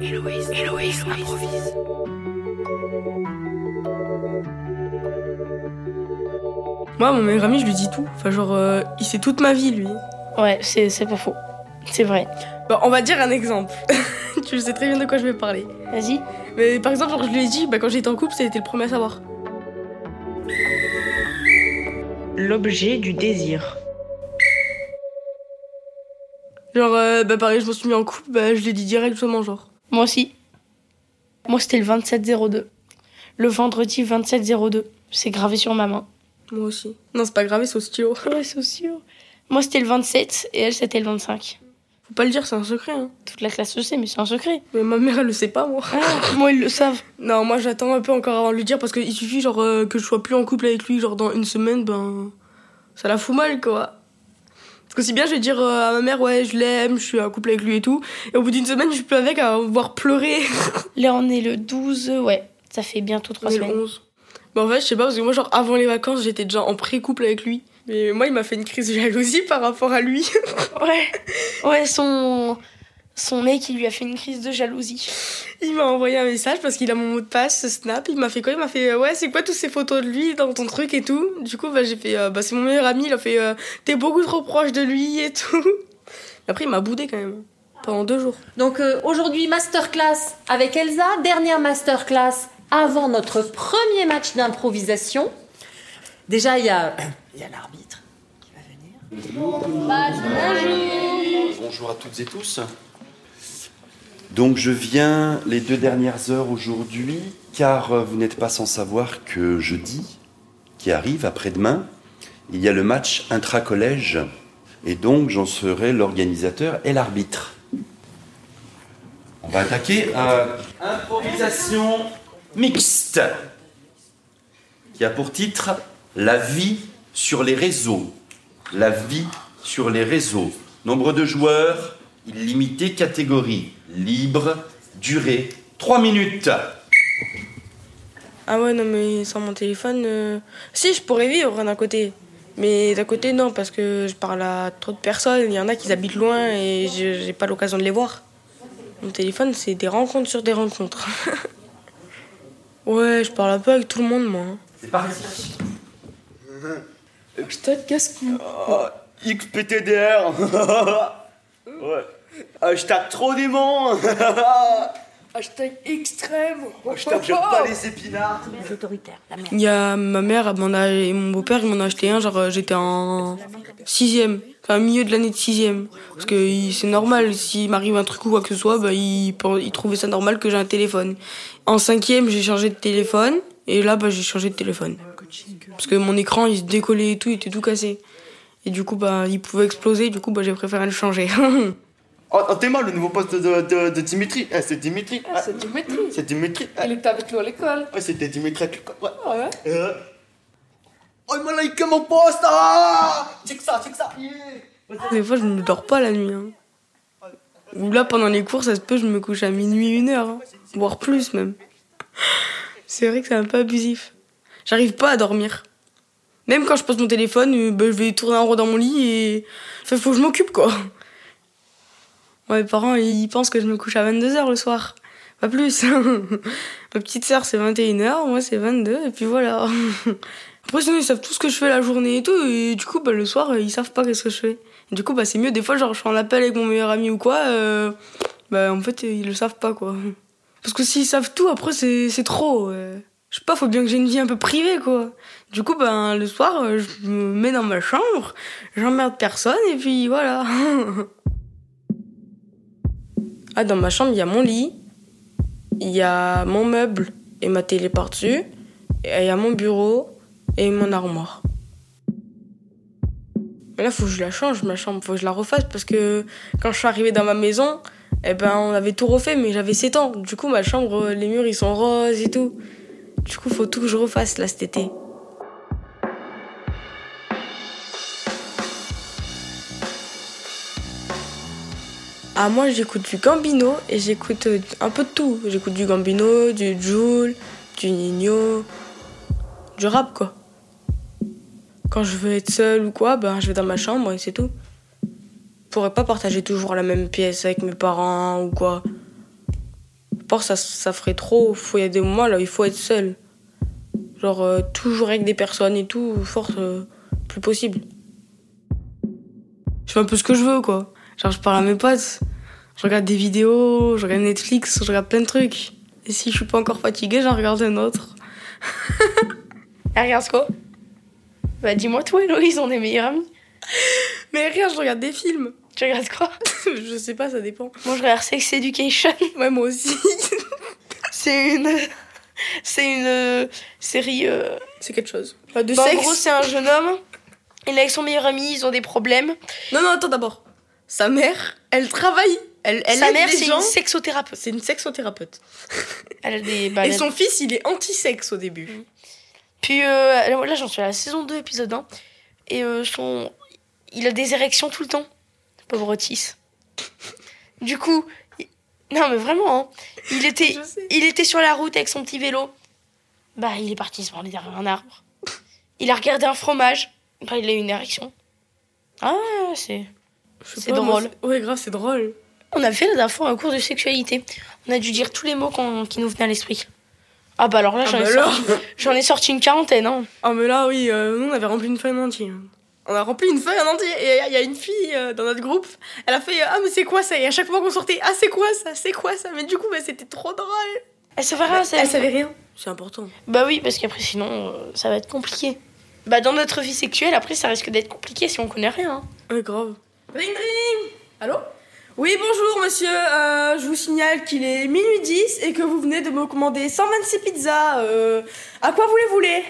Héloïse, Héloïse improvise. Moi, mon meilleur ami, je lui dis tout. Enfin, genre, euh, il sait toute ma vie, lui. Ouais, c'est c'est pas faux. C'est vrai. Bon, on va dire un exemple. tu sais très bien de quoi je vais parler. Vas-y. Mais par exemple, genre, je lui ai dit, bah, quand j'étais en couple, c'était le premier à savoir. L'objet du désir. Genre, euh, bah, pareil, je me suis mis en couple, bah, je l'ai dit directement, genre. Moi aussi. Moi, c'était le 27-02. Le vendredi 27-02. C'est gravé sur ma main. Moi aussi. Non, c'est pas grave, c'est au stylo. Ouais, c'est aussi. haut. Moi, c'était le 27 et elle, c'était le 25. Faut pas le dire, c'est un secret, hein. Toute la classe le sait, mais c'est un secret. Mais ma mère, elle le sait pas, moi. Ah, moi, ils le savent. Non, moi, j'attends un peu encore avant de lui dire parce qu'il suffit, genre, euh, que je sois plus en couple avec lui, genre, dans une semaine, ben. Ça la fout mal, quoi. Parce que si bien je vais dire euh, à ma mère, ouais, je l'aime, je suis en couple avec lui et tout. Et au bout d'une semaine, je suis plus avec à voir pleurer. Là, on est le 12, ouais. Ça fait bientôt trois On est le semaines. 11. Mais en fait, je sais pas, parce que moi, genre, avant les vacances, j'étais déjà en pré-couple avec lui. Mais moi, il m'a fait une crise de jalousie par rapport à lui. Ouais. Ouais, son. Son mec, il lui a fait une crise de jalousie. Il m'a envoyé un message parce qu'il a mon mot de passe, ce Snap. Il m'a fait quoi? Il m'a fait, euh, ouais, c'est quoi toutes ces photos de lui dans ton truc et tout? Du coup, bah, j'ai fait, euh, bah, c'est mon meilleur ami. Il a fait, euh, t'es beaucoup trop proche de lui et tout. Après, il m'a boudé quand même. Pendant deux jours. Donc euh, aujourd'hui, masterclass avec Elsa, dernière masterclass avant notre premier match d'improvisation. Déjà, il y a, il y a l'arbitre qui va venir. Bonjour à toutes et tous. Donc je viens les deux dernières heures aujourd'hui car euh, vous n'êtes pas sans savoir que jeudi, qui arrive après-demain, il y a le match intra-collège et donc j'en serai l'organisateur et l'arbitre. On va attaquer euh, improvisation mixte qui a pour titre La vie sur les réseaux. La vie sur les réseaux. Nombre de joueurs, illimité catégorie, libre, durée, 3 minutes. Ah ouais, non, mais sans mon téléphone. euh, Si, je pourrais vivre d'un côté. Mais d'un côté, non, parce que je parle à trop de personnes. Il y en a qui habitent loin et je- j'ai pas l'occasion de les voir. Mon téléphone, c'est des rencontres sur des rencontres. ouais, je parle un peu avec tout le monde, moi. hein. C'est parti. Putain, qu'est-ce qu'on. XPTDR Ouais. Hashtag trop démon Hashtag extrême Hashtag j'aime pas les épinards Les autoritaires, la merde. Il y a ma mère elle m'en a, et mon beau-père, il m'en a acheté un, genre euh, j'étais en sixième, enfin milieu de l'année de sixième. Parce que c'est normal, s'il m'arrive un truc ou quoi que ce soit, bah, il, il trouvait ça normal que j'ai un téléphone. En cinquième, j'ai changé de téléphone, et là, bah, j'ai changé de téléphone. Parce que mon écran, il se décollait et tout, il était tout cassé. Et du coup, bah, il pouvait exploser, du coup, bah, j'ai préféré le changer. Oh, oh, t'es mal le nouveau poste de, de, de Dimitri Eh, c'est Dimitri Ah, c'est Dimitri C'est Dimitri Il était avec nous à l'école Ouais, c'était Dimitri avec le- Ouais. Ah ouais Euh. Oh, il m'a liké mon poste Ah Check ça, check ça yeah. Des fois, je ne dors pas la nuit. Hein. Ou là, pendant les cours, ça se peut, je me couche à minuit, une heure. hein. Voire plus, même. C'est vrai que c'est un peu abusif. J'arrive pas à dormir. Même quand je pose mon téléphone, euh, bah, je vais tourner en rond dans mon lit et. Enfin, faut que je m'occupe, quoi. Ouais, mes parents, ils pensent que je me couche à 22h le soir. Pas plus. Ma petite sœur, c'est 21h, moi, c'est 22, et puis voilà. Après, sinon, ils savent tout ce que je fais la journée et tout, et du coup, bah, le soir, ils savent pas qu'est-ce que je fais. Et du coup, bah, c'est mieux. Des fois, genre, je suis en appel avec mon meilleur ami ou quoi, euh, bah, en fait, ils le savent pas, quoi. Parce que s'ils savent tout, après, c'est c'est trop. ouais. Je sais pas, faut bien que j'ai une vie un peu privée, quoi. Du coup, ben, le soir, euh, je me mets dans ma chambre, j'emmerde personne, et puis voilà. ah, dans ma chambre, il y a mon lit, il y a mon meuble et ma télé par-dessus, il y a mon bureau et mon armoire. Mais là, faut que je la change, ma chambre, faut que je la refasse, parce que quand je suis arrivée dans ma maison, eh ben, on avait tout refait, mais j'avais 7 ans. Du coup, ma chambre, les murs, ils sont roses et tout. Du coup, faut tout que je refasse, là, cet été. Ah, moi, j'écoute du Gambino et j'écoute euh, un peu de tout. J'écoute du Gambino, du Joule, du Nino, du rap, quoi. Quand je veux être seule ou quoi, ben, je vais dans ma chambre et c'est tout. Je pourrais pas partager toujours la même pièce avec mes parents ou quoi. Ça, ça ferait trop. Faut, il y a des moments là, il faut être seul. Genre, euh, toujours avec des personnes et tout, force, euh, plus possible. Je fais un peu ce que je veux, quoi. Genre, je parle à mes potes, je regarde des vidéos, je regarde Netflix, je regarde plein de trucs. Et si je suis pas encore fatiguée, j'en regarde un autre. Elle regarde quoi? Bah dis-moi toi Héloïse, on est meilleurs amis. Mais rien, je regarde des films. Tu regardes quoi je sais pas, ça dépend. Moi je regarde Sex Education. Ouais, moi aussi. C'est une... C'est une euh, série... euh, C'est quelque chose. Enfin, de bah, en gros c'est un jeune homme. Il est avec son meilleur ami, ils ont des problèmes. Non, non, attends d'abord. Sa mère, elle travaille. Elle, elle Sa mère c'est une sexothérapeute. C'est une sexothérapeute. Elle a des... bah, Et elle- son fils, il est anti-sexe au début. Puis euh, là, j'en suis à la saison 2, épisode 1. Et euh, son... il a des érections tout le temps. Pauvre Otis. Du coup, non mais vraiment, hein. il, était... Il était sur la route avec son petit vélo. Bah, il est parti se branler derrière un arbre. Il a regardé un fromage. Bah, il a eu une érection. Ah, c'est. C'est moi, drôle. c'est- Ouais, grave, c'est drôle. On a fait la dernière fois un cours de sexualité. On a dû dire tous les mots qui nous venaient à l'esprit. Ah bah alors là, Ah j'en bah ai, alors. sorti- j'en ai sorti une quarantaine. Hein. Ah, mais là, oui, euh, nous, on avait rempli une feuille en entier. On a rempli une feuille en entier. Et il y a une fille euh, dans notre groupe, elle a fait Ah, mais c'est quoi ça? Et à chaque fois qu'on sortait Ah, c'est quoi ça? C'est quoi ça? Mais du coup, bah, c'était trop drôle. Elle savait rien, Elle savait rien. C'est important. Bah oui, parce qu'après, sinon, euh, ça va être compliqué. Bah, dans notre vie sexuelle, après, ça risque d'être compliqué si on connaît rien. hein. Ouais, grave. Ring ring Allô? Oui, bonjour monsieur. Euh, je vous signale qu'il est minuit 10 et que vous venez de me commander 126 pizzas. Euh, à quoi vous les? voulez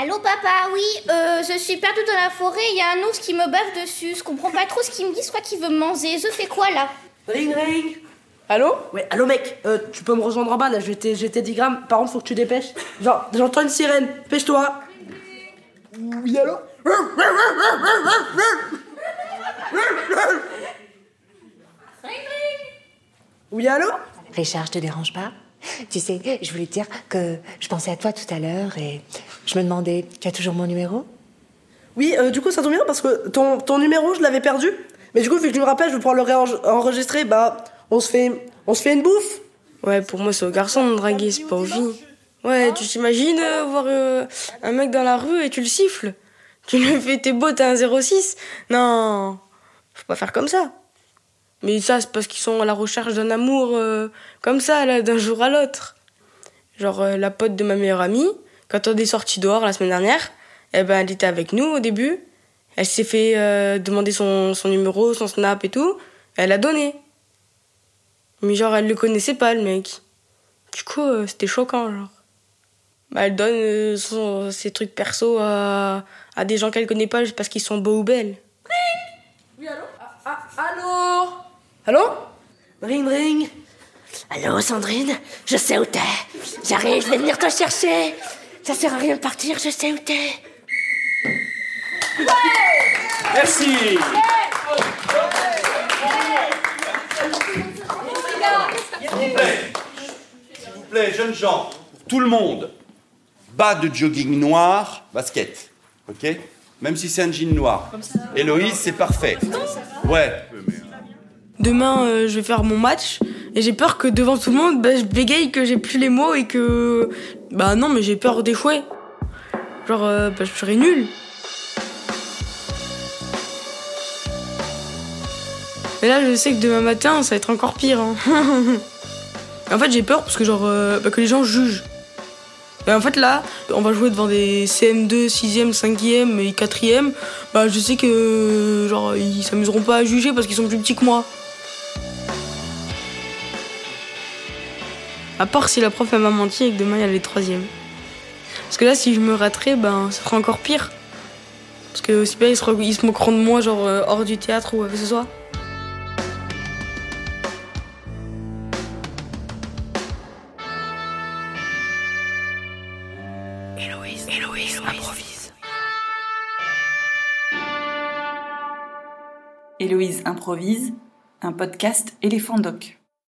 Allô papa, oui, euh, je suis perdue dans la forêt, il y a un ours qui me bave dessus, je comprends pas trop ce qu'il me dit, je crois qu'il veut me manger, je fais quoi là? Ring ring. Allô? Ouais, allô mec, euh, tu peux me rejoindre en bas là, j'ai tes j'ai tes 10 grammes, par contre faut que tu dépêches. Genre, j'entends une sirène, pêche-toi Oui, allô? Oui, allô? Richard, je te dérange pas? Tu sais, je voulais te dire que je pensais à toi tout à l'heure et je me demandais, tu as toujours mon numéro? Oui, euh, du coup ça tombe bien parce que ton, ton numéro je l'avais perdu, mais du coup vu que tu me rappelles, je vais pouvoir le réenregistrer, bah on se fait, on se fait une bouffe. Ouais, pour moi, c'est au garçon de draguer, c'est pas aux filles. Ouais, tu t'imagines euh, voir euh, un mec dans la rue et tu le siffles. Tu lui fais tes beaux, t'as un 06 Non, faut pas faire comme ça. Mais ça, c'est parce qu'ils sont à la recherche d'un amour euh, comme ça, là, d'un jour à l'autre. Genre, euh, la pote de ma meilleure amie, quand on est sortis dehors la semaine dernière, eh ben, elle était avec nous au début. Elle s'est fait euh, demander son, son numéro, son snap et tout. Elle a donné. Mais genre, elle le connaissait pas, le mec. Du coup, euh, c'était choquant, genre. Bah, elle donne euh, son- ses trucs perso à, à des gens qu'elle connaît pas juste parce qu'ils sont beaux ou belles. Oui, allô? Ah, Allô? Allô? Ring ring Allô Sandrine? Je sais où t'es. J'arrive, je vais venir te chercher. Ça sert à rien de partir, je sais où t'es. Merci. S'il vous plaît, s'il vous plaît, jeunes gens, tout le monde, bas de jogging noir, basket, ok? Même si c'est un jean noir. Héloïse, c'est parfait. Ouais. Demain, euh, je vais faire mon match et j'ai peur que devant tout le monde, bah, je bégaye, que j'ai plus les mots et que. Bah non, mais j'ai peur d'échouer. Genre, euh, bah, je serais nulle. Et là, je sais que demain matin, ça va être encore pire. hein. en fait, j'ai peur parce que, genre, euh, bah, que les gens jugent. Et en fait, là, on va jouer devant des CM2, 6e, 5e et 4e. Bah, je sais que, genre, ils s'amuseront pas à juger parce qu'ils sont plus petits que moi. À part si la prof elle m'a menti et que demain il y a les troisièmes. Parce que là, si je me raterais, ben, ça sera encore pire. Parce que aussi bien ils se, re- ils se moqueront de moi, genre euh, hors du théâtre ou quoi que ce soit. Héloïse, Héloïse improvise. Héloïse improvise, un podcast éléphant doc.